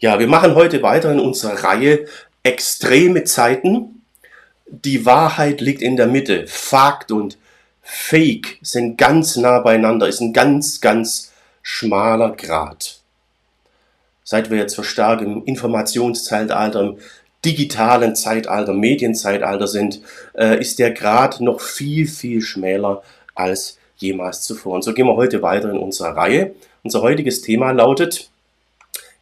Ja, wir machen heute weiter in unserer Reihe Extreme Zeiten. Die Wahrheit liegt in der Mitte. Fakt und Fake sind ganz nah beieinander, ist ein ganz, ganz schmaler Grat. Seit wir jetzt verstärkt im Informationszeitalter, im digitalen Zeitalter, Medienzeitalter sind, äh, ist der Grad noch viel, viel schmäler als jemals zuvor. Und so gehen wir heute weiter in unserer Reihe. Unser heutiges Thema lautet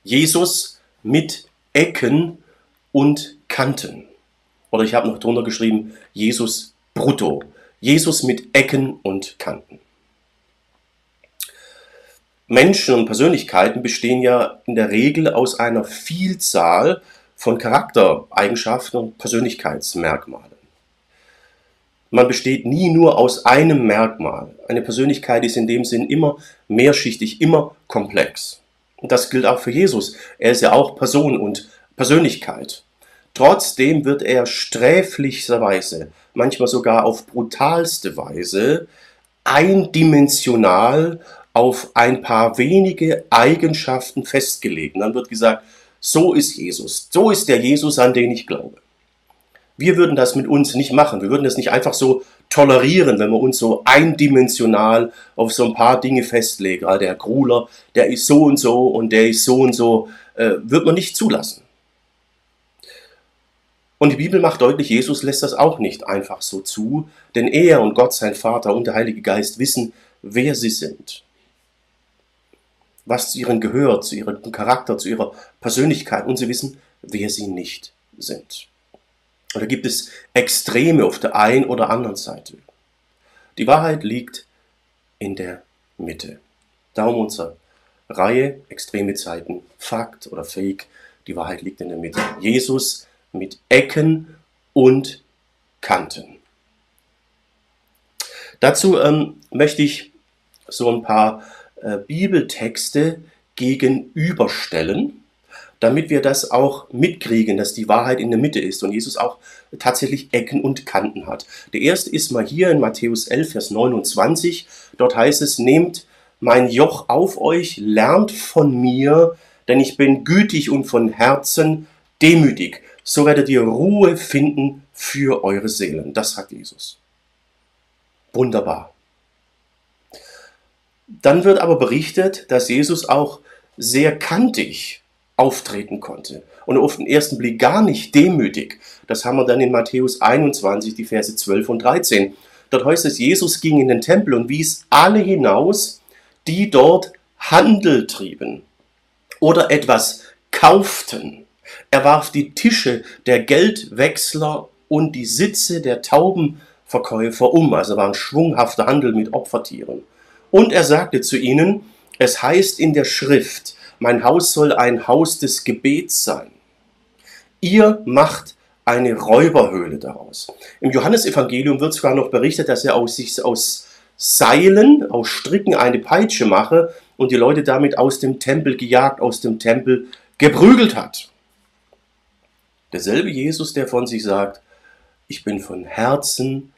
Jesus mit Ecken und Kanten. Oder ich habe noch drunter geschrieben, Jesus brutto. Jesus mit Ecken und Kanten. Menschen und Persönlichkeiten bestehen ja in der Regel aus einer Vielzahl von Charaktereigenschaften und Persönlichkeitsmerkmalen. Man besteht nie nur aus einem Merkmal. Eine Persönlichkeit ist in dem Sinn immer mehrschichtig, immer komplex. Und das gilt auch für Jesus. Er ist ja auch Person und Persönlichkeit. Trotzdem wird er sträflicherweise, manchmal sogar auf brutalste Weise, eindimensional auf ein paar wenige Eigenschaften festgelegt. Und dann wird gesagt, so ist Jesus, so ist der Jesus, an den ich glaube. Wir würden das mit uns nicht machen. Wir würden das nicht einfach so tolerieren, wenn wir uns so eindimensional auf so ein paar Dinge festlegen. Ah, der Gruler, der ist so und so und der ist so und so, äh, wird man nicht zulassen. Und die Bibel macht deutlich, Jesus lässt das auch nicht einfach so zu, denn er und Gott, sein Vater und der Heilige Geist wissen, wer sie sind. Was zu ihren gehört, zu ihrem Charakter, zu ihrer Persönlichkeit und sie wissen, wer sie nicht sind. Oder gibt es Extreme auf der einen oder anderen Seite? Die Wahrheit liegt in der Mitte. Darum unsere Reihe Extreme Zeiten, Fakt oder Fake. Die Wahrheit liegt in der Mitte. Jesus mit Ecken und Kanten. Dazu ähm, möchte ich so ein paar äh, Bibeltexte gegenüberstellen damit wir das auch mitkriegen, dass die Wahrheit in der Mitte ist und Jesus auch tatsächlich Ecken und Kanten hat. Der erste ist mal hier in Matthäus 11, Vers 29. Dort heißt es, nehmt mein Joch auf euch, lernt von mir, denn ich bin gütig und von Herzen demütig. So werdet ihr Ruhe finden für eure Seelen. Das sagt Jesus. Wunderbar. Dann wird aber berichtet, dass Jesus auch sehr kantig auftreten konnte. Und auf den ersten Blick gar nicht demütig. Das haben wir dann in Matthäus 21, die Verse 12 und 13. Dort heißt es, Jesus ging in den Tempel und wies alle hinaus, die dort Handel trieben oder etwas kauften. Er warf die Tische der Geldwechsler und die Sitze der Taubenverkäufer um. Also war ein schwunghafter Handel mit Opfertieren. Und er sagte zu ihnen, es heißt in der Schrift, mein Haus soll ein Haus des Gebets sein. Ihr macht eine Räuberhöhle daraus. Im Johannesevangelium wird sogar noch berichtet, dass er aus sich aus Seilen, aus Stricken eine Peitsche mache und die Leute damit aus dem Tempel gejagt, aus dem Tempel geprügelt hat. Derselbe Jesus, der von sich sagt, ich bin von Herzen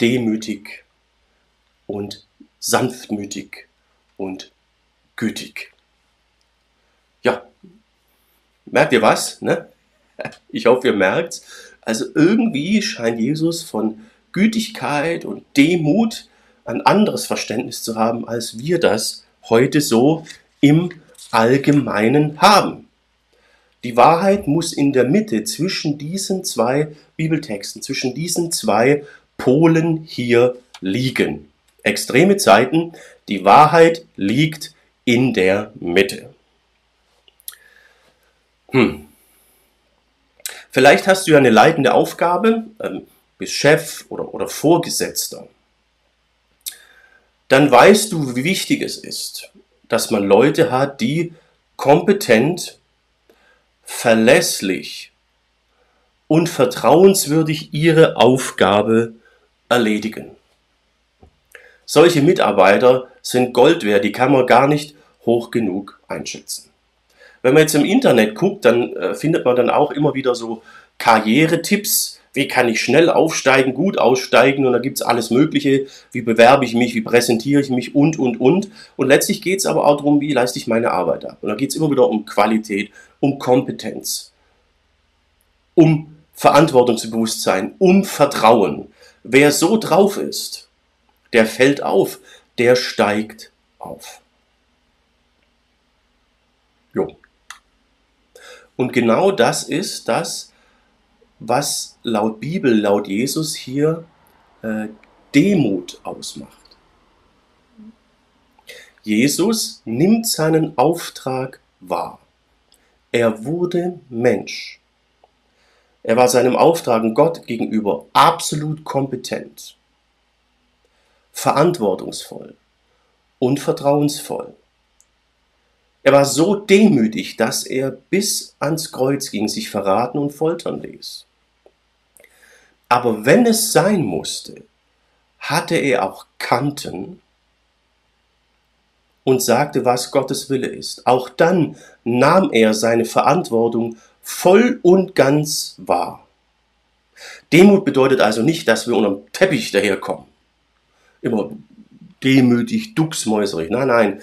demütig und sanftmütig und gütig. Ja, merkt ihr was? Ne? Ich hoffe, ihr merkt Also irgendwie scheint Jesus von Gütigkeit und Demut ein anderes Verständnis zu haben, als wir das heute so im Allgemeinen haben. Die Wahrheit muss in der Mitte zwischen diesen zwei Bibeltexten, zwischen diesen zwei Polen hier liegen. Extreme Zeiten, die Wahrheit liegt in der Mitte. Hm. Vielleicht hast du ja eine leitende Aufgabe, ähm, bist Chef oder, oder Vorgesetzter. Dann weißt du, wie wichtig es ist, dass man Leute hat, die kompetent, verlässlich und vertrauenswürdig ihre Aufgabe erledigen. Solche Mitarbeiter sind Gold wert, die kann man gar nicht hoch genug einschätzen. Wenn man jetzt im Internet guckt, dann äh, findet man dann auch immer wieder so Karrieretipps. wie kann ich schnell aufsteigen, gut aussteigen und da gibt es alles Mögliche, wie bewerbe ich mich, wie präsentiere ich mich und, und, und. Und letztlich geht es aber auch darum, wie leiste ich meine Arbeit ab. Und da geht es immer wieder um Qualität, um Kompetenz, um Verantwortungsbewusstsein, um Vertrauen. Wer so drauf ist, der fällt auf, der steigt auf. Jo. Und genau das ist das, was laut Bibel, laut Jesus hier äh, Demut ausmacht. Jesus nimmt seinen Auftrag wahr. Er wurde Mensch. Er war seinem Auftrag Gott gegenüber absolut kompetent, verantwortungsvoll und vertrauensvoll. Er war so demütig, dass er bis ans Kreuz ging, sich verraten und foltern ließ. Aber wenn es sein musste, hatte er auch Kanten und sagte, was Gottes Wille ist. Auch dann nahm er seine Verantwortung voll und ganz wahr. Demut bedeutet also nicht, dass wir unterm Teppich daherkommen. Immer demütig, ducksmäuserig. Nein, nein.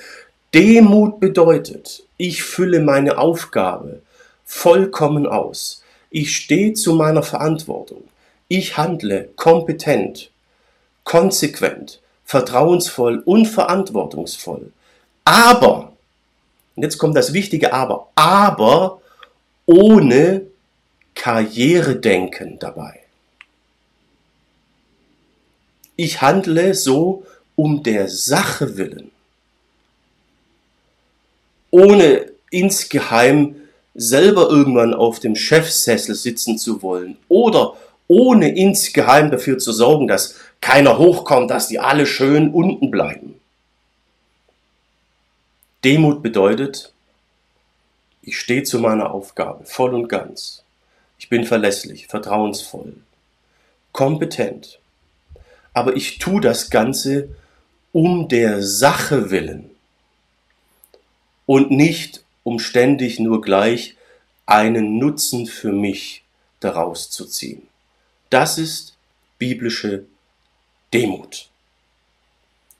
Demut bedeutet, ich fülle meine Aufgabe vollkommen aus. Ich stehe zu meiner Verantwortung. Ich handle kompetent, konsequent, vertrauensvoll und verantwortungsvoll. Aber, und jetzt kommt das wichtige Aber, aber ohne Karrieredenken dabei. Ich handle so um der Sache willen, ohne insgeheim selber irgendwann auf dem Chefsessel sitzen zu wollen oder ohne insgeheim dafür zu sorgen, dass keiner hochkommt, dass die alle schön unten bleiben. Demut bedeutet, ich stehe zu meiner Aufgabe voll und ganz. Ich bin verlässlich, vertrauensvoll, kompetent. Aber ich tue das Ganze um der Sache willen und nicht um ständig nur gleich einen Nutzen für mich daraus zu ziehen. Das ist biblische Demut.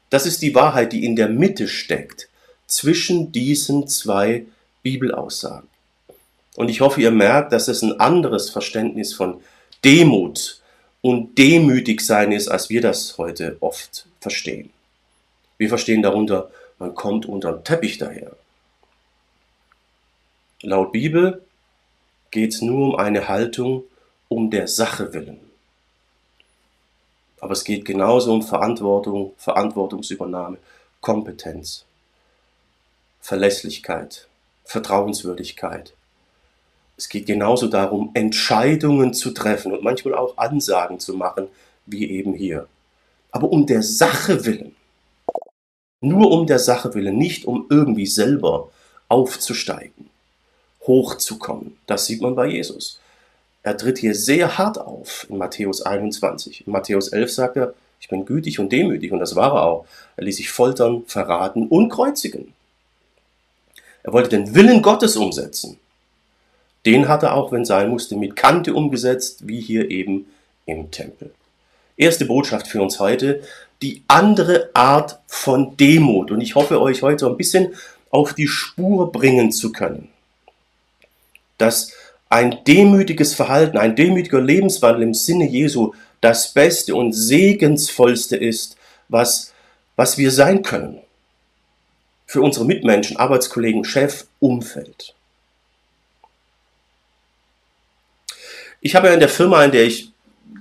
Das ist die Wahrheit, die in der Mitte steckt zwischen diesen zwei Bibelaussagen. Und ich hoffe, ihr merkt, dass es ein anderes Verständnis von Demut und demütig sein ist, als wir das heute oft verstehen. Wir verstehen darunter, man kommt unter den Teppich daher. Laut Bibel geht es nur um eine Haltung um der Sache willen. Aber es geht genauso um Verantwortung, Verantwortungsübernahme, Kompetenz, Verlässlichkeit, Vertrauenswürdigkeit. Es geht genauso darum, Entscheidungen zu treffen und manchmal auch Ansagen zu machen, wie eben hier. Aber um der Sache willen. Nur um der Sache willen, nicht um irgendwie selber aufzusteigen, hochzukommen. Das sieht man bei Jesus. Er tritt hier sehr hart auf in Matthäus 21. In Matthäus 11 sagt er, ich bin gütig und demütig und das war er auch. Er ließ sich foltern, verraten und kreuzigen. Er wollte den Willen Gottes umsetzen. Den hat er auch, wenn sein musste, mit Kante umgesetzt, wie hier eben im Tempel. Erste Botschaft für uns heute, die andere Art von Demut. Und ich hoffe, euch heute ein bisschen auf die Spur bringen zu können. Dass ein demütiges Verhalten, ein demütiger Lebenswandel im Sinne Jesu das Beste und Segensvollste ist, was, was wir sein können. Für unsere Mitmenschen, Arbeitskollegen, Chef, Umfeld. Ich habe ja in der Firma, in der ich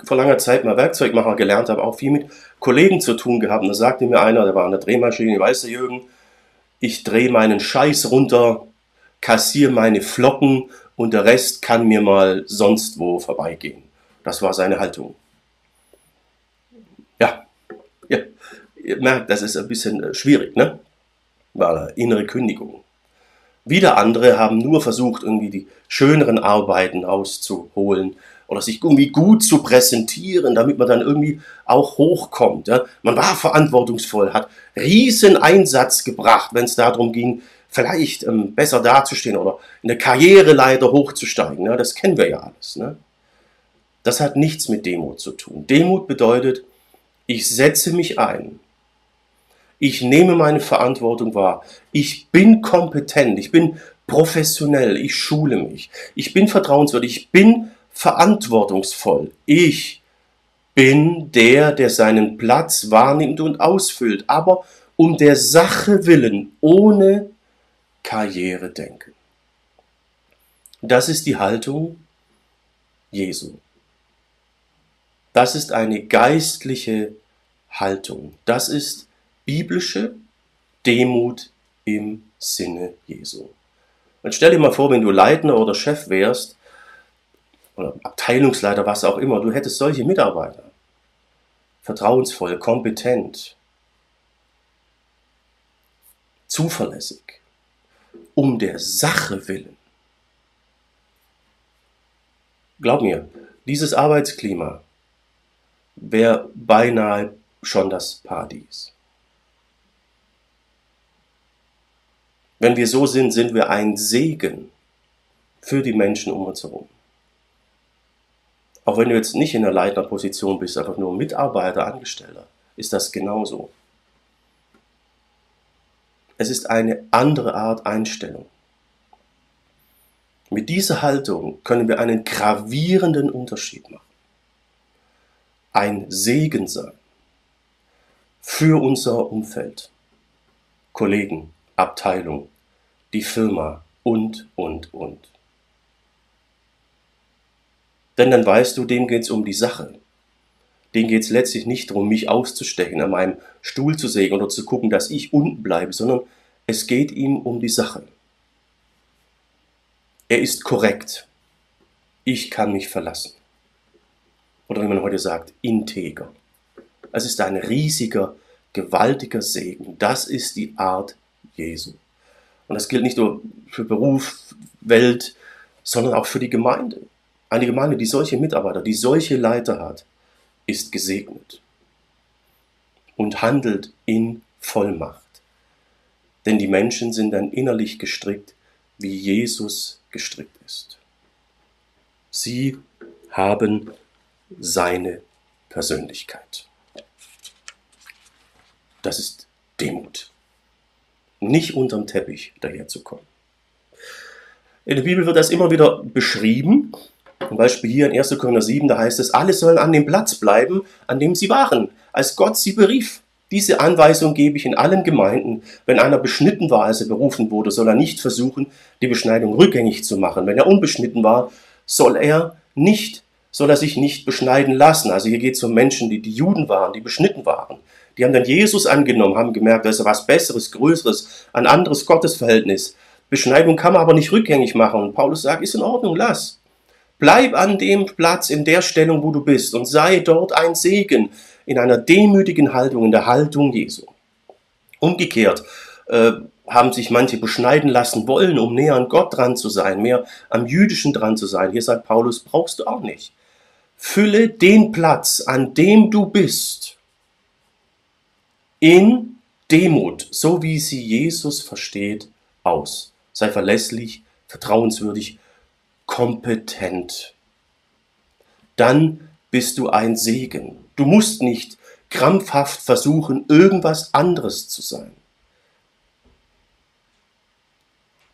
vor langer Zeit mal Werkzeugmacher gelernt habe, auch viel mit Kollegen zu tun gehabt. Und da sagte mir einer, der war an der Drehmaschine, weißt du Jürgen, ich drehe meinen Scheiß runter, kassiere meine Flocken und der Rest kann mir mal sonst wo vorbeigehen. Das war seine Haltung. Ja, ja. ihr merkt, das ist ein bisschen äh, schwierig, ne? War innere Kündigung. Wieder andere haben nur versucht, irgendwie die schöneren Arbeiten auszuholen oder sich irgendwie gut zu präsentieren, damit man dann irgendwie auch hochkommt. Ja? Man war verantwortungsvoll, hat riesen Einsatz gebracht, wenn es darum ging, vielleicht ähm, besser dazustehen oder in der Karriereleiter hochzusteigen. Ne? Das kennen wir ja alles. Ne? Das hat nichts mit Demut zu tun. Demut bedeutet, ich setze mich ein. Ich nehme meine Verantwortung wahr. Ich bin kompetent. Ich bin professionell. Ich schule mich. Ich bin vertrauenswürdig. Ich bin verantwortungsvoll. Ich bin der, der seinen Platz wahrnimmt und ausfüllt, aber um der Sache willen, ohne Karriere denken. Das ist die Haltung Jesu. Das ist eine geistliche Haltung. Das ist biblische Demut im Sinne Jesu. Und stell dir mal vor, wenn du Leitner oder Chef wärst, oder Abteilungsleiter, was auch immer, du hättest solche Mitarbeiter. Vertrauensvoll, kompetent, zuverlässig, um der Sache willen. Glaub mir, dieses Arbeitsklima wäre beinahe schon das Paradies. Wenn wir so sind, sind wir ein Segen für die Menschen um uns herum. Auch wenn du jetzt nicht in der Leiterposition bist, einfach nur Mitarbeiter, Angestellter, ist das genauso. Es ist eine andere Art Einstellung. Mit dieser Haltung können wir einen gravierenden Unterschied machen. Ein Segen sein für unser Umfeld, Kollegen, Abteilung, die Firma und, und, und. Denn dann weißt du, dem geht es um die Sache. Dem geht es letztlich nicht darum, mich auszustechen, an meinem Stuhl zu sägen oder zu gucken, dass ich unten bleibe, sondern es geht ihm um die Sache. Er ist korrekt. Ich kann mich verlassen. Oder wie man heute sagt, integer. Es ist ein riesiger, gewaltiger Segen. Das ist die Art Jesu. Und das gilt nicht nur für Beruf, Welt, sondern auch für die Gemeinde. Eine Gemeinde, die solche Mitarbeiter, die solche Leiter hat, ist gesegnet und handelt in Vollmacht. Denn die Menschen sind dann innerlich gestrickt, wie Jesus gestrickt ist. Sie haben seine Persönlichkeit. Das ist Demut. Nicht unterm Teppich daherzukommen. In der Bibel wird das immer wieder beschrieben zum Beispiel hier in 1. Korinther 7, da heißt es, alle sollen an dem Platz bleiben, an dem sie waren, als Gott sie berief. Diese Anweisung gebe ich in allen Gemeinden. Wenn einer beschnitten war, als er berufen wurde, soll er nicht versuchen, die Beschneidung rückgängig zu machen. Wenn er unbeschnitten war, soll er nicht, soll er sich nicht beschneiden lassen. Also hier geht es um Menschen, die die Juden waren, die beschnitten waren. Die haben dann Jesus angenommen, haben gemerkt, das ist was Besseres, Größeres, ein anderes Gottesverhältnis. Beschneidung kann man aber nicht rückgängig machen. Und Paulus sagt, ist in Ordnung, lass. Bleib an dem Platz, in der Stellung, wo du bist und sei dort ein Segen in einer demütigen Haltung, in der Haltung Jesu. Umgekehrt äh, haben sich manche beschneiden lassen wollen, um näher an Gott dran zu sein, mehr am Jüdischen dran zu sein. Hier sagt Paulus, brauchst du auch nicht. Fülle den Platz, an dem du bist, in Demut, so wie sie Jesus versteht, aus. Sei verlässlich, vertrauenswürdig kompetent. Dann bist du ein Segen. Du musst nicht krampfhaft versuchen, irgendwas anderes zu sein.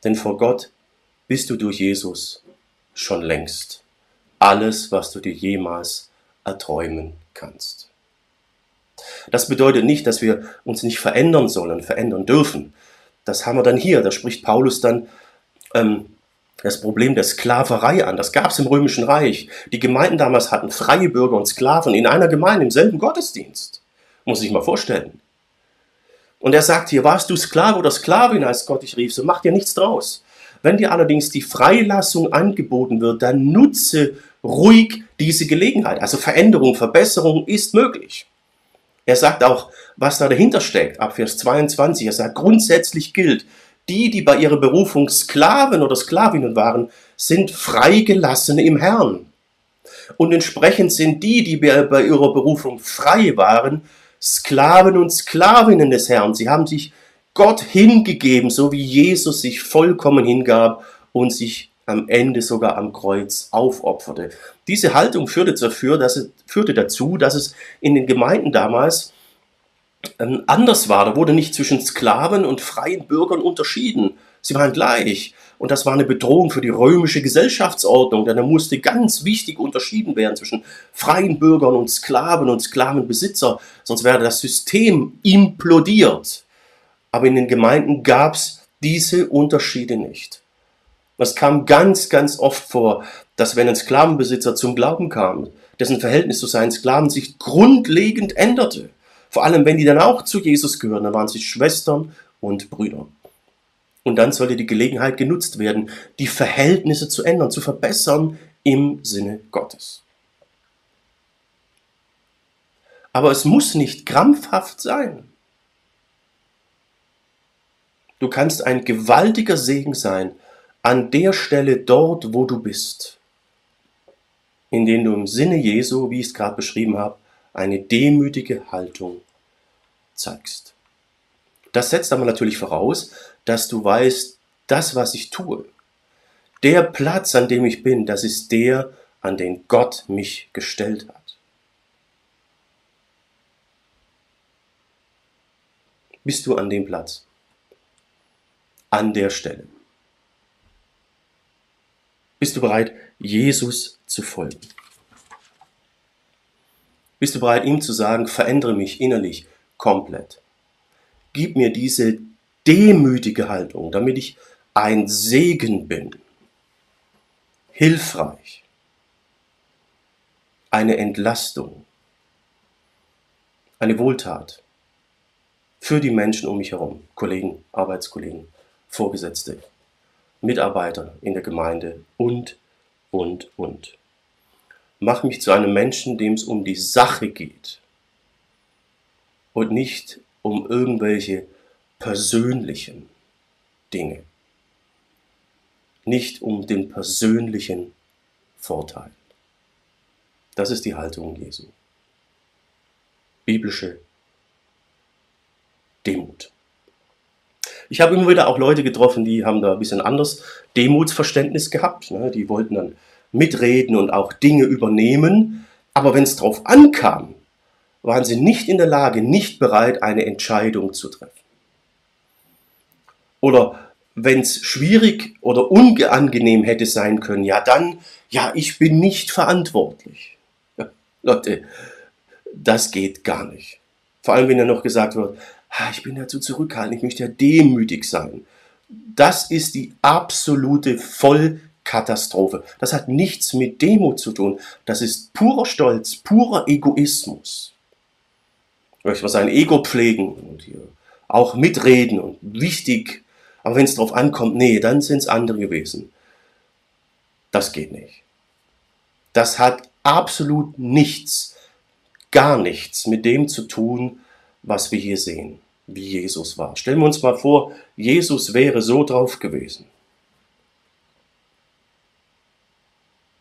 Denn vor Gott bist du durch Jesus schon längst alles, was du dir jemals erträumen kannst. Das bedeutet nicht, dass wir uns nicht verändern sollen, verändern dürfen. Das haben wir dann hier. Da spricht Paulus dann ähm, das Problem der Sklaverei an. Das gab es im Römischen Reich. Die Gemeinden damals hatten freie Bürger und Sklaven in einer Gemeinde, im selben Gottesdienst. Muss ich mal vorstellen. Und er sagt hier, warst du Sklave oder Sklavin, als Gott dich rief, so mach dir nichts draus. Wenn dir allerdings die Freilassung angeboten wird, dann nutze ruhig diese Gelegenheit. Also Veränderung, Verbesserung ist möglich. Er sagt auch, was da dahinter steckt, ab Vers 22. Er sagt, grundsätzlich gilt, die, die bei ihrer Berufung Sklaven oder Sklavinnen waren, sind Freigelassene im Herrn. Und entsprechend sind die, die bei ihrer Berufung frei waren, Sklaven und Sklavinnen des Herrn. Sie haben sich Gott hingegeben, so wie Jesus sich vollkommen hingab und sich am Ende sogar am Kreuz aufopferte. Diese Haltung führte, dazu, dass es in den Gemeinden damals anders war. Da wurde nicht zwischen Sklaven und freien Bürgern unterschieden. Sie waren gleich. Und das war eine Bedrohung für die römische Gesellschaftsordnung, denn da musste ganz wichtig unterschieden werden zwischen freien Bürgern und Sklaven und Sklavenbesitzer, sonst wäre das System implodiert. Aber in den Gemeinden gab es diese Unterschiede nicht. Es kam ganz, ganz oft vor, dass wenn ein Sklavenbesitzer zum Glauben kam, dessen Verhältnis zu seinen Sklaven sich grundlegend änderte. Vor allem, wenn die dann auch zu Jesus gehören, dann waren sie Schwestern und Brüder. Und dann sollte die Gelegenheit genutzt werden, die Verhältnisse zu ändern, zu verbessern im Sinne Gottes. Aber es muss nicht krampfhaft sein. Du kannst ein gewaltiger Segen sein an der Stelle dort, wo du bist, indem du im Sinne Jesu, wie ich es gerade beschrieben habe, eine demütige Haltung zeigst. Das setzt aber natürlich voraus, dass du weißt, das, was ich tue, der Platz, an dem ich bin, das ist der, an den Gott mich gestellt hat. Bist du an dem Platz? An der Stelle? Bist du bereit, Jesus zu folgen? Bist du bereit, ihm zu sagen, verändere mich innerlich komplett? Gib mir diese demütige Haltung, damit ich ein Segen bin, hilfreich, eine Entlastung, eine Wohltat für die Menschen um mich herum, Kollegen, Arbeitskollegen, Vorgesetzte, Mitarbeiter in der Gemeinde und, und, und. Mach mich zu einem Menschen, dem es um die Sache geht und nicht um irgendwelche persönlichen Dinge, nicht um den persönlichen Vorteil. Das ist die Haltung Jesu. Biblische Demut. Ich habe immer wieder auch Leute getroffen, die haben da ein bisschen anders Demutsverständnis gehabt. Ne? Die wollten dann mitreden und auch Dinge übernehmen. Aber wenn es darauf ankam, waren sie nicht in der Lage, nicht bereit, eine Entscheidung zu treffen. Oder wenn es schwierig oder unangenehm hätte sein können, ja dann, ja, ich bin nicht verantwortlich. Ja, Leute, das geht gar nicht. Vor allem, wenn ja noch gesagt wird, ich bin dazu zurückhaltend, ich möchte ja demütig sein. Das ist die absolute Vollkatastrophe. Das hat nichts mit Demut zu tun. Das ist purer Stolz, purer Egoismus. Ich möchte sein Ego pflegen und hier auch mitreden und wichtig aber wenn es darauf ankommt, nee, dann sind es andere gewesen. Das geht nicht. Das hat absolut nichts, gar nichts mit dem zu tun, was wir hier sehen, wie Jesus war. Stellen wir uns mal vor, Jesus wäre so drauf gewesen.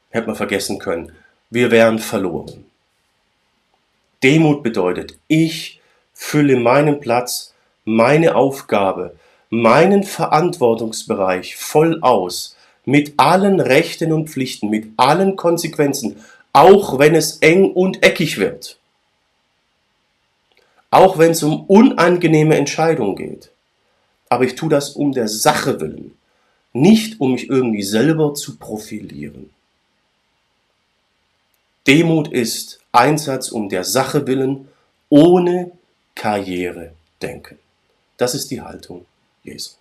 Hätte man vergessen können. Wir wären verloren. Demut bedeutet, ich fülle meinen Platz, meine Aufgabe meinen Verantwortungsbereich voll aus, mit allen Rechten und Pflichten, mit allen Konsequenzen, auch wenn es eng und eckig wird. Auch wenn es um unangenehme Entscheidungen geht. Aber ich tue das um der Sache willen, nicht um mich irgendwie selber zu profilieren. Demut ist Einsatz um der Sache willen, ohne Karriere denken. Das ist die Haltung Jesu.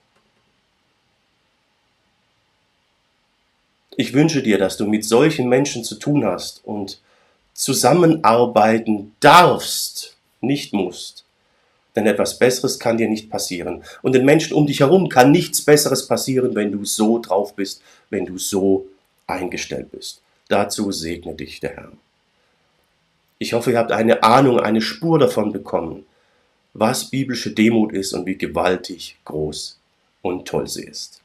Ich wünsche dir, dass du mit solchen Menschen zu tun hast und zusammenarbeiten darfst, nicht musst. Denn etwas Besseres kann dir nicht passieren. Und den Menschen um dich herum kann nichts Besseres passieren, wenn du so drauf bist, wenn du so eingestellt bist. Dazu segne dich der Herr. Ich hoffe, ihr habt eine Ahnung, eine Spur davon bekommen, was biblische Demut ist und wie gewaltig groß und toll sie ist.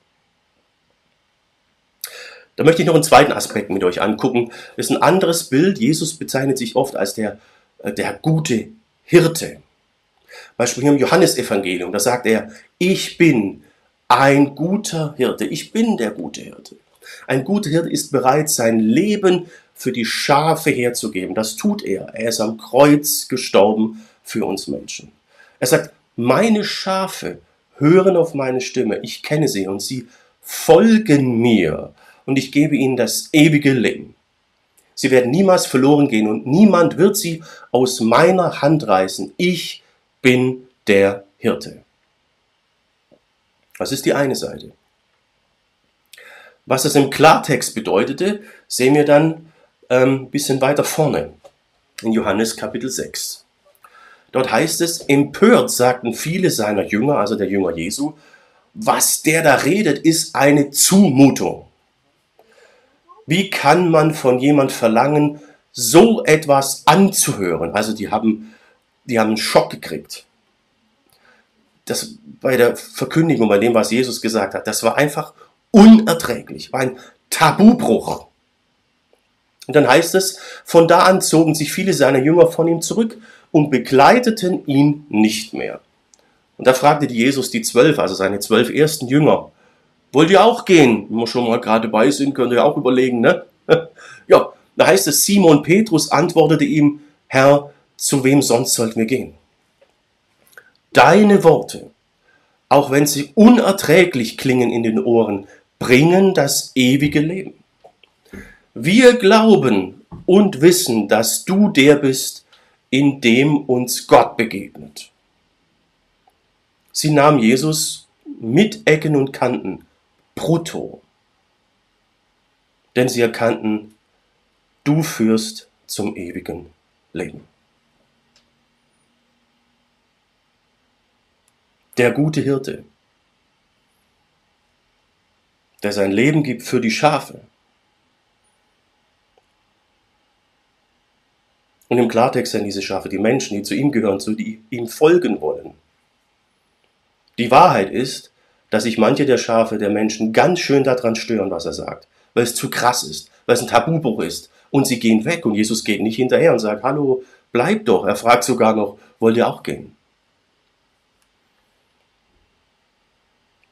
Da möchte ich noch einen zweiten Aspekt mit euch angucken. Das ist ein anderes Bild. Jesus bezeichnet sich oft als der, äh, der gute Hirte. Beispiel im Johannesevangelium, da sagt er, ich bin ein guter Hirte, ich bin der gute Hirte. Ein guter Hirte ist bereit, sein Leben für die Schafe herzugeben. Das tut er. Er ist am Kreuz gestorben für uns Menschen. Er sagt, meine Schafe hören auf meine Stimme, ich kenne sie und sie folgen mir und ich gebe ihnen das ewige Leben. Sie werden niemals verloren gehen und niemand wird sie aus meiner Hand reißen. Ich bin der Hirte. Das ist die eine Seite. Was das im Klartext bedeutete, sehen wir dann ein ähm, bisschen weiter vorne in Johannes Kapitel 6. Dort heißt es, empört sagten viele seiner Jünger, also der Jünger Jesu, was der da redet, ist eine Zumutung. Wie kann man von jemand verlangen, so etwas anzuhören? Also die haben, die haben einen Schock gekriegt. Das bei der Verkündigung, bei dem, was Jesus gesagt hat, das war einfach unerträglich, war ein Tabubruch. Und dann heißt es, von da an zogen sich viele seiner Jünger von ihm zurück und begleiteten ihn nicht mehr. Und da fragte Jesus die zwölf, also seine zwölf ersten Jünger, wollt ihr auch gehen? Wenn wir schon mal gerade bei sind, könnt ihr auch überlegen, ne? ja, da heißt es, Simon Petrus antwortete ihm, Herr, zu wem sonst sollten wir gehen? Deine Worte, auch wenn sie unerträglich klingen in den Ohren, bringen das ewige Leben. Wir glauben und wissen, dass du der bist, in dem uns Gott begegnet. Sie nahm Jesus mit Ecken und Kanten brutto, denn sie erkannten, du führst zum ewigen Leben. Der gute Hirte, der sein Leben gibt für die Schafe. Und im Klartext sind diese Schafe die Menschen, die zu ihm gehören, zu die ihm folgen wollen. Die Wahrheit ist, dass sich manche der Schafe der Menschen ganz schön daran stören, was er sagt, weil es zu krass ist, weil es ein Tabubruch ist. Und sie gehen weg und Jesus geht nicht hinterher und sagt, hallo, bleib doch. Er fragt sogar noch, wollt ihr auch gehen?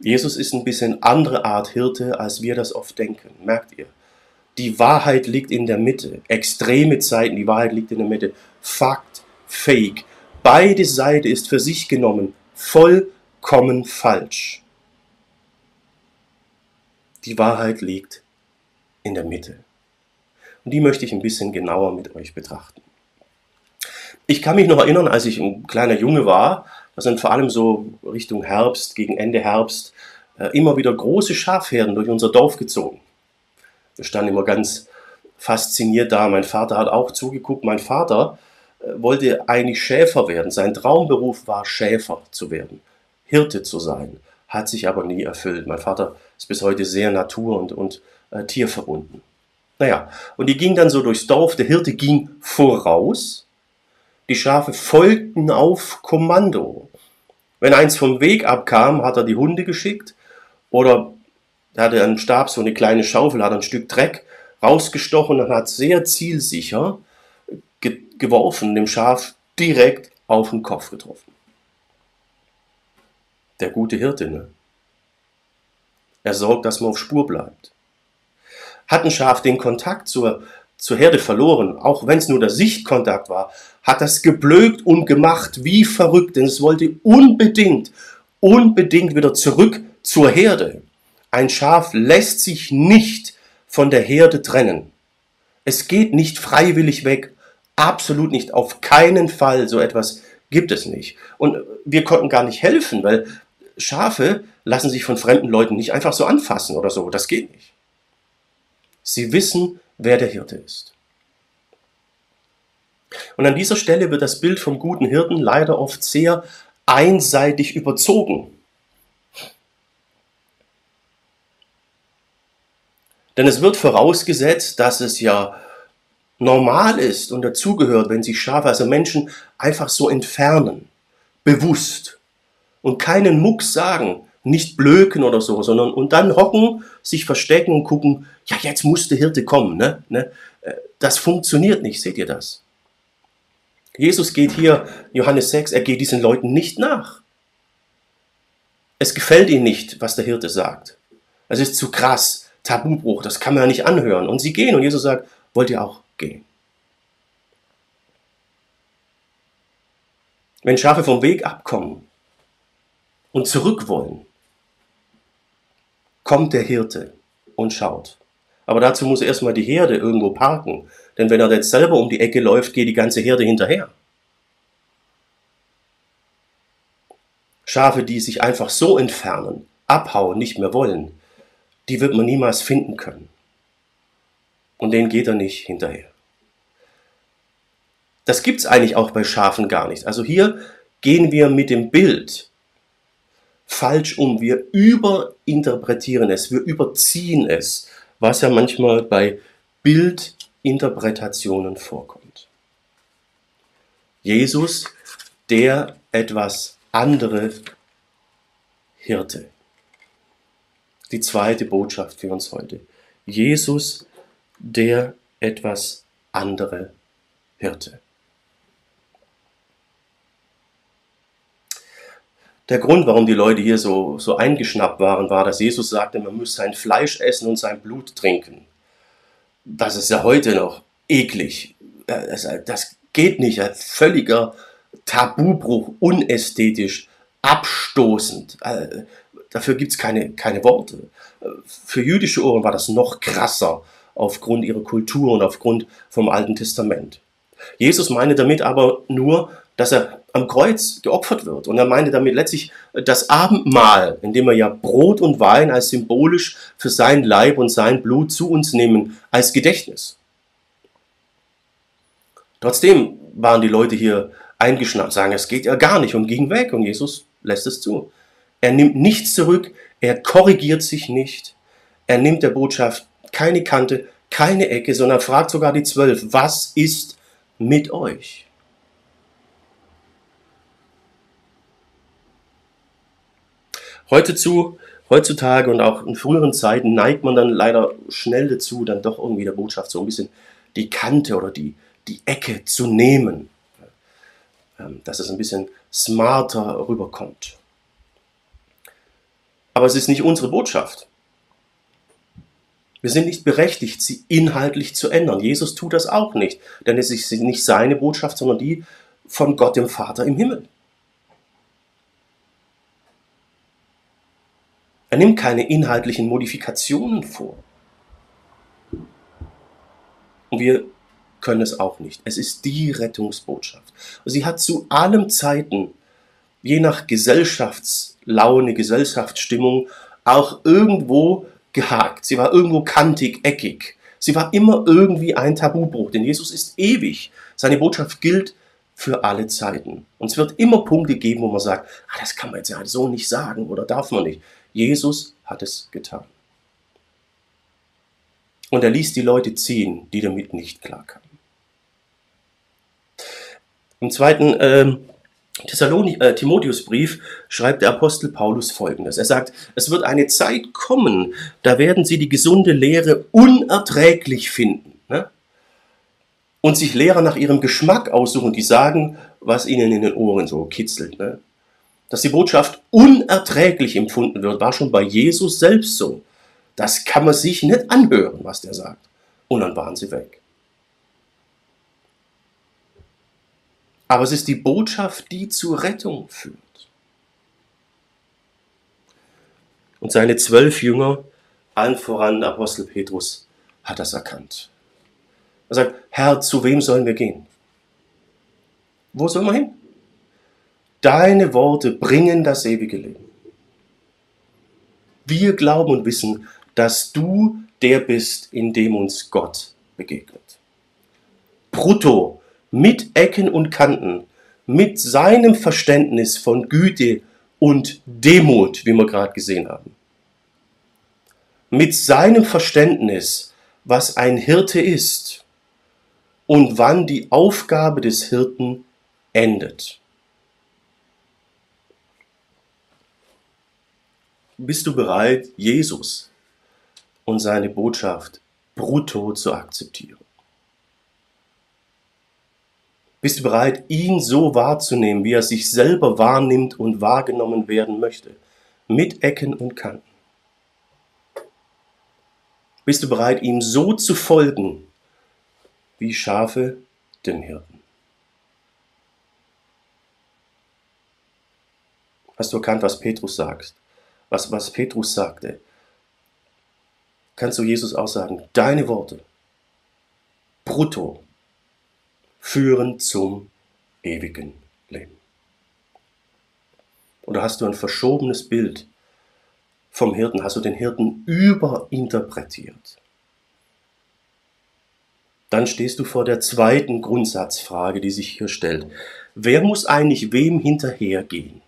Jesus ist ein bisschen andere Art Hirte, als wir das oft denken, merkt ihr. Die Wahrheit liegt in der Mitte. Extreme Zeiten, die Wahrheit liegt in der Mitte. Fakt, Fake. Beide Seiten ist für sich genommen voll vollkommen falsch. Die Wahrheit liegt in der Mitte. Und die möchte ich ein bisschen genauer mit euch betrachten. Ich kann mich noch erinnern, als ich ein kleiner Junge war, sind vor allem so Richtung Herbst, gegen Ende Herbst, äh, immer wieder große Schafherden durch unser Dorf gezogen. Wir standen immer ganz fasziniert da. Mein Vater hat auch zugeguckt. Mein Vater äh, wollte eigentlich Schäfer werden. Sein Traumberuf war, Schäfer zu werden. Hirte zu sein, hat sich aber nie erfüllt. Mein Vater ist bis heute sehr natur- und, und äh, tierverbunden. Naja, und die ging dann so durchs Dorf, der Hirte ging voraus, die Schafe folgten auf Kommando. Wenn eins vom Weg abkam, hat er die Hunde geschickt oder er hatte einen Stab, so eine kleine Schaufel, hat ein Stück Dreck rausgestochen und hat sehr zielsicher ge geworfen, dem Schaf direkt auf den Kopf getroffen der gute Hirte. Ne? Er sorgt, dass man auf Spur bleibt. Hat ein Schaf den Kontakt zur, zur Herde verloren, auch wenn es nur der Sichtkontakt war, hat das geblökt und gemacht wie verrückt, denn es wollte unbedingt, unbedingt wieder zurück zur Herde. Ein Schaf lässt sich nicht von der Herde trennen. Es geht nicht freiwillig weg, absolut nicht, auf keinen Fall so etwas gibt es nicht. Und wir konnten gar nicht helfen, weil Schafe lassen sich von fremden Leuten nicht einfach so anfassen oder so. Das geht nicht. Sie wissen, wer der Hirte ist. Und an dieser Stelle wird das Bild vom guten Hirten leider oft sehr einseitig überzogen. Denn es wird vorausgesetzt, dass es ja normal ist und dazugehört, wenn sich Schafe, also Menschen, einfach so entfernen, bewusst und keinen Mucks sagen, nicht blöken oder so, sondern und dann hocken, sich verstecken und gucken, ja, jetzt muss der Hirte kommen. Ne? Ne? Äh, das funktioniert nicht, seht ihr das? Jesus geht hier, Johannes 6, er geht diesen Leuten nicht nach. Es gefällt ihm nicht, was der Hirte sagt. Es ist zu krass, Tabubruch, das kann man ja nicht anhören. Und sie gehen und Jesus sagt, wollt ihr auch gehen? Wenn Schafe vom Weg abkommen und zurück wollen, kommt der Hirte und schaut. Aber dazu muss erstmal die Herde irgendwo parken. Denn wenn er jetzt selber um die Ecke läuft, geht die ganze Herde hinterher. Schafe, die sich einfach so entfernen, abhauen, nicht mehr wollen, die wird man niemals finden können. Und denen geht er nicht hinterher. Das gibt es eigentlich auch bei Schafen gar nicht. Also hier gehen wir mit dem Bild falsch um. Wir überinterpretieren es, wir überziehen es, was ja manchmal bei Bildinterpretationen vorkommt. Jesus, der etwas andere Hirte. Die zweite Botschaft für uns heute. Jesus, der etwas andere Hirte. Der Grund, warum die Leute hier so, so eingeschnappt waren, war, dass Jesus sagte, man muss sein Fleisch essen und sein Blut trinken. Das ist ja heute noch eklig. Das, das geht nicht. Ein völliger Tabubruch, unästhetisch, abstoßend. Äh, dafür gibt es keine, keine Worte. Für jüdische Ohren war das noch krasser aufgrund ihrer Kultur und aufgrund vom Alten Testament. Jesus meine damit aber nur, dass er am Kreuz geopfert wird. Und er meinte damit letztlich das Abendmahl, in dem wir ja Brot und Wein als symbolisch für sein Leib und sein Blut zu uns nehmen, als Gedächtnis. Trotzdem waren die Leute hier eingeschnappt, sagen, es geht ja gar nicht und gingen weg und Jesus lässt es zu. Er nimmt nichts zurück, er korrigiert sich nicht, er nimmt der Botschaft keine Kante, keine Ecke, sondern fragt sogar die Zwölf, was ist mit euch? Heutzutage, heutzutage und auch in früheren Zeiten neigt man dann leider schnell dazu, dann doch irgendwie der Botschaft so ein bisschen die Kante oder die, die Ecke zu nehmen. Ähm, dass es ein bisschen smarter rüberkommt. Aber es ist nicht unsere Botschaft. Wir sind nicht berechtigt, sie inhaltlich zu ändern. Jesus tut das auch nicht, denn es ist nicht seine Botschaft, sondern die von Gott dem Vater im Himmel. Er nimmt keine inhaltlichen Modifikationen vor. Und wir können es auch nicht. Es ist die Rettungsbotschaft. Sie hat zu allen Zeiten, je nach Gesellschaftslaune, Gesellschaftsstimmung, auch irgendwo gehakt. Sie war irgendwo kantig, eckig. Sie war immer irgendwie ein Tabubruch, denn Jesus ist ewig. Seine Botschaft gilt für alle Zeiten. Und es wird immer Punkte geben, wo man sagt, ah, das kann man jetzt ja so nicht sagen oder darf man nicht. Jesus hat es getan. Und er ließ die Leute ziehen, die damit nicht klarkamen. Im zweiten äh, Thessaloni äh, Timotheusbrief schreibt der Apostel Paulus folgendes. Er sagt, es wird eine Zeit kommen, da werden sie die gesunde Lehre unerträglich finden. Ne? Und sich Lehrer nach ihrem Geschmack aussuchen, die sagen, was ihnen in den Ohren so kitzelt. Ne? Dass die Botschaft unerträglich empfunden wird, war schon bei Jesus selbst so. Das kann man sich nicht anhören, was der sagt. Und dann waren sie weg. Aber es ist die Botschaft, die zur Rettung führt. Und seine zwölf Jünger, allen voran Apostel Petrus, hat das erkannt. Er sagt, Herr, zu wem sollen wir gehen? Wo sollen wir hin? Deine Worte bringen das ewige Leben. Wir glauben und wissen, dass du der bist, in dem uns Gott begegnet. Brutto mit Ecken und Kanten, mit seinem Verständnis von Güte und Demut, wie wir gerade gesehen haben. Mit seinem Verständnis, was ein Hirte ist und wann die Aufgabe des Hirten endet. Bist du bereit, Jesus und seine Botschaft brutto zu akzeptieren? Bist du bereit, ihn so wahrzunehmen, wie er sich selber wahrnimmt und wahrgenommen werden möchte? Mit Ecken und Kanten. Bist du bereit, ihm so zu folgen, wie Schafe dem Hirten? Hast du erkannt, was Petrus sagt? Was, was Petrus sagte? Kannst du Jesus auch sagen, deine Worte, brutto, führen zum ewigen Leben. Oder hast du ein verschobenes Bild vom Hirten? Hast du den Hirten überinterpretiert? Dann stehst du vor der zweiten Grundsatzfrage, die sich hier stellt. Wer muss eigentlich wem hinterhergehen?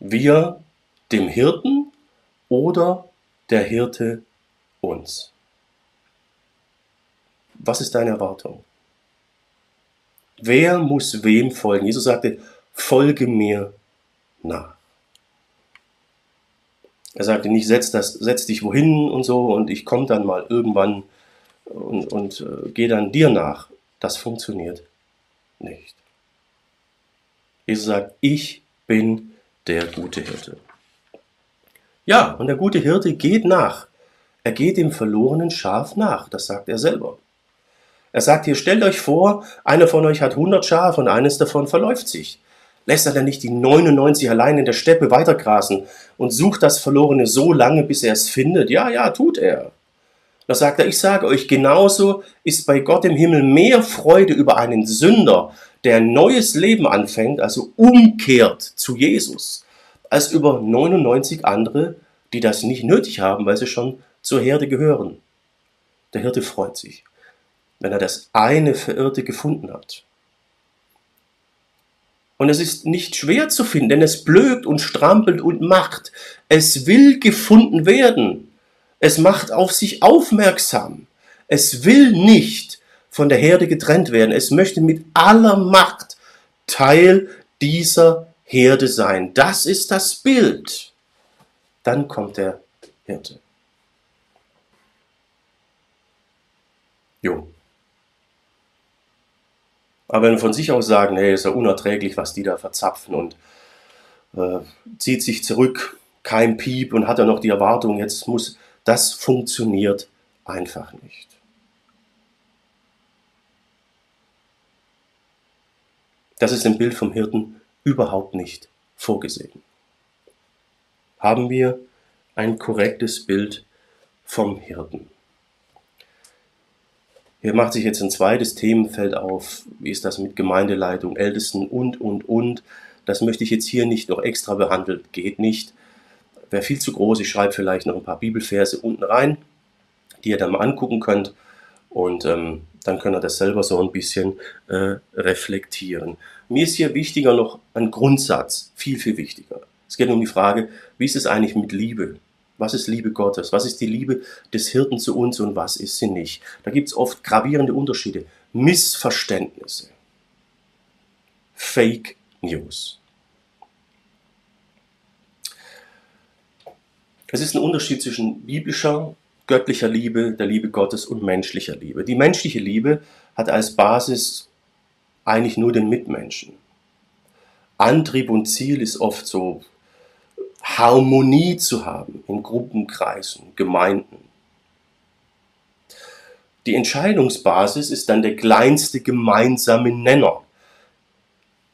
Wir dem Hirten oder der Hirte uns? Was ist deine Erwartung? Wer muss wem folgen? Jesus sagte, folge mir nach. Er sagte nicht, setz, das, setz dich wohin und so und ich komme dann mal irgendwann und, und äh, gehe dann dir nach. Das funktioniert nicht. Jesus sagt, ich bin der gute Hirte. Ja, und der gute Hirte geht nach. Er geht dem verlorenen Schaf nach, das sagt er selber. Er sagt hier, stellt euch vor, einer von euch hat 100 Schafe und eines davon verläuft sich. Lässt er dann nicht die 99 allein in der Steppe weitergrasen und sucht das Verlorene so lange, bis er es findet? Ja, ja, tut er. Da sagt er, ich sage euch, genauso ist bei Gott im Himmel mehr Freude über einen Sünder, der neues Leben anfängt, also umkehrt zu Jesus, als über 99 andere, die das nicht nötig haben, weil sie schon zur Herde gehören. Der Hirte freut sich wenn er das eine Verirrte gefunden hat. Und es ist nicht schwer zu finden, denn es blökt und strampelt und macht. Es will gefunden werden. Es macht auf sich aufmerksam. Es will nicht von der Herde getrennt werden. Es möchte mit aller Macht Teil dieser Herde sein. Das ist das Bild. Dann kommt der Hirte. Jo. Aber wenn von sich aus sagen, hey, ist ja unerträglich, was die da verzapfen und äh, zieht sich zurück, kein Piep und hat dann noch die Erwartung, jetzt muss, das funktioniert einfach nicht. Das ist im Bild vom Hirten überhaupt nicht vorgesehen. Haben wir ein korrektes Bild vom Hirten? Hier macht sich jetzt ein zweites Themenfeld auf. Wie ist das mit Gemeindeleitung, Ältesten und, und, und. Das möchte ich jetzt hier nicht noch extra behandeln. Geht nicht. Wäre viel zu groß. Ich schreibe vielleicht noch ein paar Bibelverse unten rein, die ihr dann mal angucken könnt. Und ähm, dann könnt ihr das selber so ein bisschen äh, reflektieren. Mir ist hier wichtiger noch ein Grundsatz. Viel, viel wichtiger. Es geht um die Frage, wie ist es eigentlich mit Liebe? Was ist Liebe Gottes? Was ist die Liebe des Hirten zu uns und was ist sie nicht? Da gibt es oft gravierende Unterschiede, Missverständnisse, Fake News. Es ist ein Unterschied zwischen biblischer, göttlicher Liebe, der Liebe Gottes und menschlicher Liebe. Die menschliche Liebe hat als Basis eigentlich nur den Mitmenschen. Antrieb und Ziel ist oft so Harmonie zu haben in Gruppenkreisen, Gemeinden. Die Entscheidungsbasis ist dann der kleinste gemeinsame Nenner.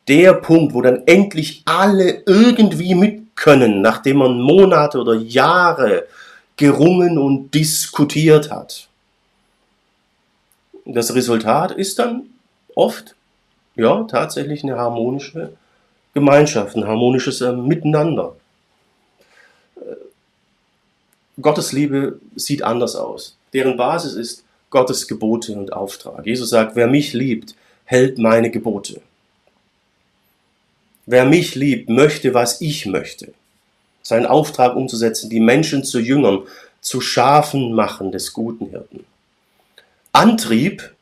Der Punkt, wo dann endlich alle irgendwie mit können, nachdem man Monate oder Jahre gerungen und diskutiert hat. Das Resultat ist dann oft, ja, tatsächlich eine harmonische Gemeinschaft, ein harmonisches äh, Miteinander. Gottes Liebe sieht anders aus. Deren Basis ist Gottes Gebote und Auftrag. Jesus sagt, wer mich liebt, hält meine Gebote. Wer mich liebt, möchte, was ich möchte. Seinen Auftrag umzusetzen, die Menschen zu Jüngern, zu Schafen machen des guten Hirten. Antrieb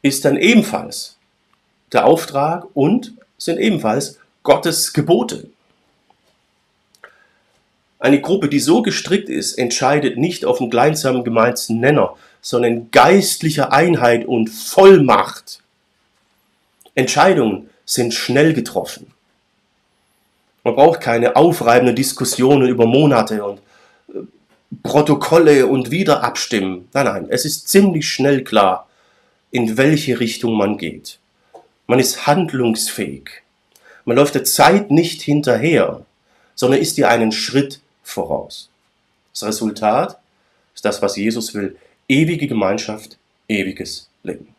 ist dann ebenfalls der Auftrag und sind ebenfalls Gottes Gebote. Eine Gruppe, die so gestrickt ist, entscheidet nicht auf dem kleinsamen gemeinsten Nenner, sondern geistlicher Einheit und Vollmacht. Entscheidungen sind schnell getroffen. Man braucht keine aufreibenden Diskussionen über Monate und äh, Protokolle und wieder abstimmen. Nein, nein, es ist ziemlich schnell klar, in welche Richtung man geht. Man ist handlungsfähig. Man läuft der Zeit nicht hinterher, sondern ist ihr einen Schritt voraus. Das Resultat ist das, was Jesus will. Ewige Gemeinschaft, ewiges Leben.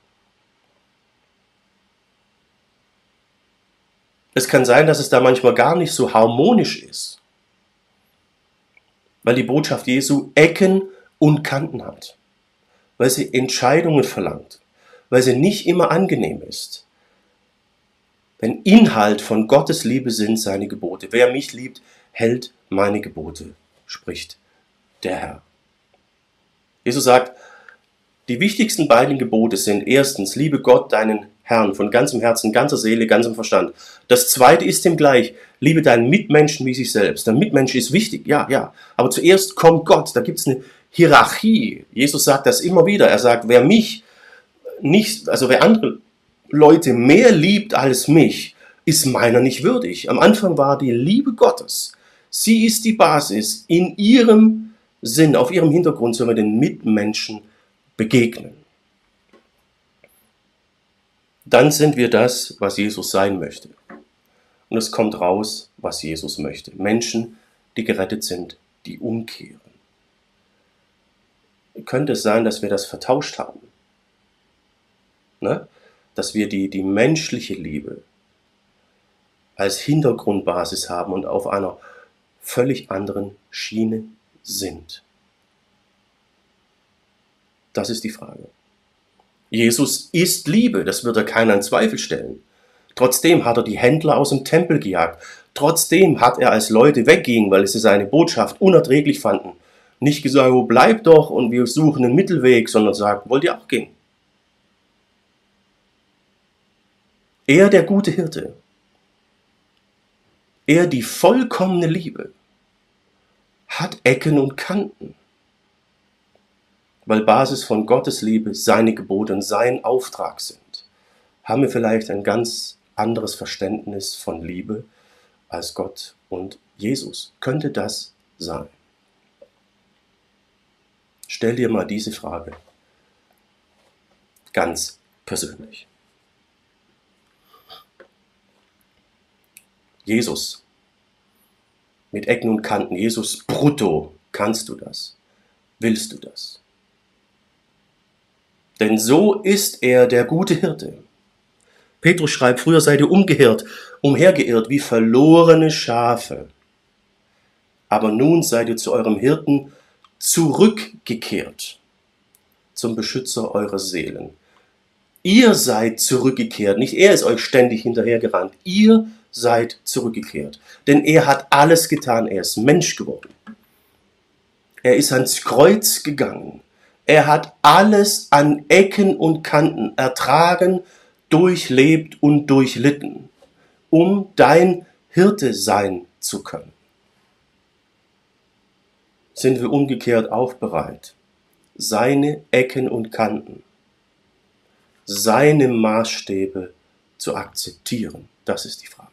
Es kann sein, dass es da manchmal gar nicht so harmonisch ist, weil die Botschaft Jesu Ecken und Kanten hat, weil sie Entscheidungen verlangt, weil sie nicht immer angenehm ist. Denn Inhalt von Gottes Liebe sind seine Gebote. Wer mich liebt, hält meine Gebote, spricht der Herr. Jesus sagt, die wichtigsten beiden Gebote sind erstens, liebe Gott, deinen Herrn von ganzem Herzen, ganzer Seele, ganzem Verstand. Das zweite ist dem gleich, liebe deinen Mitmenschen wie sich selbst. Der Mitmensch ist wichtig, ja, ja. Aber zuerst kommt Gott, da gibt es eine Hierarchie. Jesus sagt das immer wieder. Er sagt, wer mich nicht, also wer andere Leute mehr liebt als mich, ist meiner nicht würdig. Am Anfang war die Liebe Gottes. Sie ist die Basis. In ihrem Sinn, auf ihrem Hintergrund sollen wir den Mitmenschen begegnen dann sind wir das, was Jesus sein möchte. Und es kommt raus, was Jesus möchte. Menschen, die gerettet sind, die umkehren. Könnte es sein, dass wir das vertauscht haben? Ne? Dass wir die, die menschliche Liebe als Hintergrundbasis haben und auf einer völlig anderen Schiene sind? Das ist die Frage. Jesus ist Liebe, das wird er keiner in Zweifel stellen. Trotzdem hat er die Händler aus dem Tempel gejagt. Trotzdem hat er, als Leute weggingen, weil sie seine Botschaft unerträglich fanden, nicht gesagt, oh, bleib doch und wir suchen einen Mittelweg, sondern sagt, wollt ihr auch gehen? Er, der gute Hirte, er, die vollkommene Liebe, hat Ecken und Kanten weil Basis von Gottes Liebe seine Gebote und sein Auftrag sind, haben wir vielleicht ein ganz anderes Verständnis von Liebe als Gott und Jesus. Könnte das sein? Stell dir mal diese Frage ganz persönlich. Jesus mit Ecken und Kanten, Jesus brutto, kannst du das? Willst du das? Denn so ist er der gute Hirte. Petrus schreibt, früher seid ihr umgehört, umhergeirrt wie verlorene Schafe. Aber nun seid ihr zu eurem Hirten zurückgekehrt, zum Beschützer eurer Seelen. Ihr seid zurückgekehrt, nicht er ist euch ständig hinterhergerannt, ihr seid zurückgekehrt. Denn er hat alles getan, er ist Mensch geworden. Er ist ans Kreuz gegangen. Er hat alles an Ecken und Kanten ertragen, durchlebt und durchlitten, um dein Hirte sein zu können. Sind wir umgekehrt auch bereit, seine Ecken und Kanten, seine Maßstäbe zu akzeptieren? Das ist die Frage.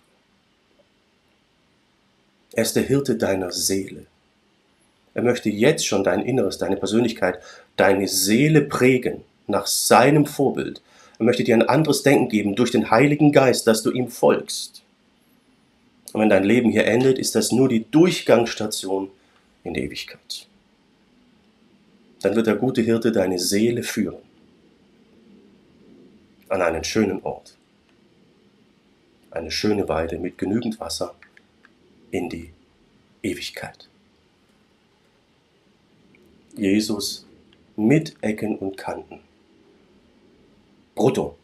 Er ist der Hirte deiner Seele. Er möchte jetzt schon dein Inneres, deine Persönlichkeit, deine Seele prägen nach seinem Vorbild. Er möchte dir ein anderes Denken geben durch den Heiligen Geist, dass du ihm folgst. Und wenn dein Leben hier endet, ist das nur die Durchgangsstation in die Ewigkeit. Dann wird der gute Hirte deine Seele führen an einen schönen Ort, eine schöne Weide mit genügend Wasser in die Ewigkeit. Jesus mit Ecken und Kanten. Brutto.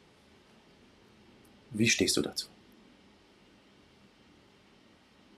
Wie stehst du dazu?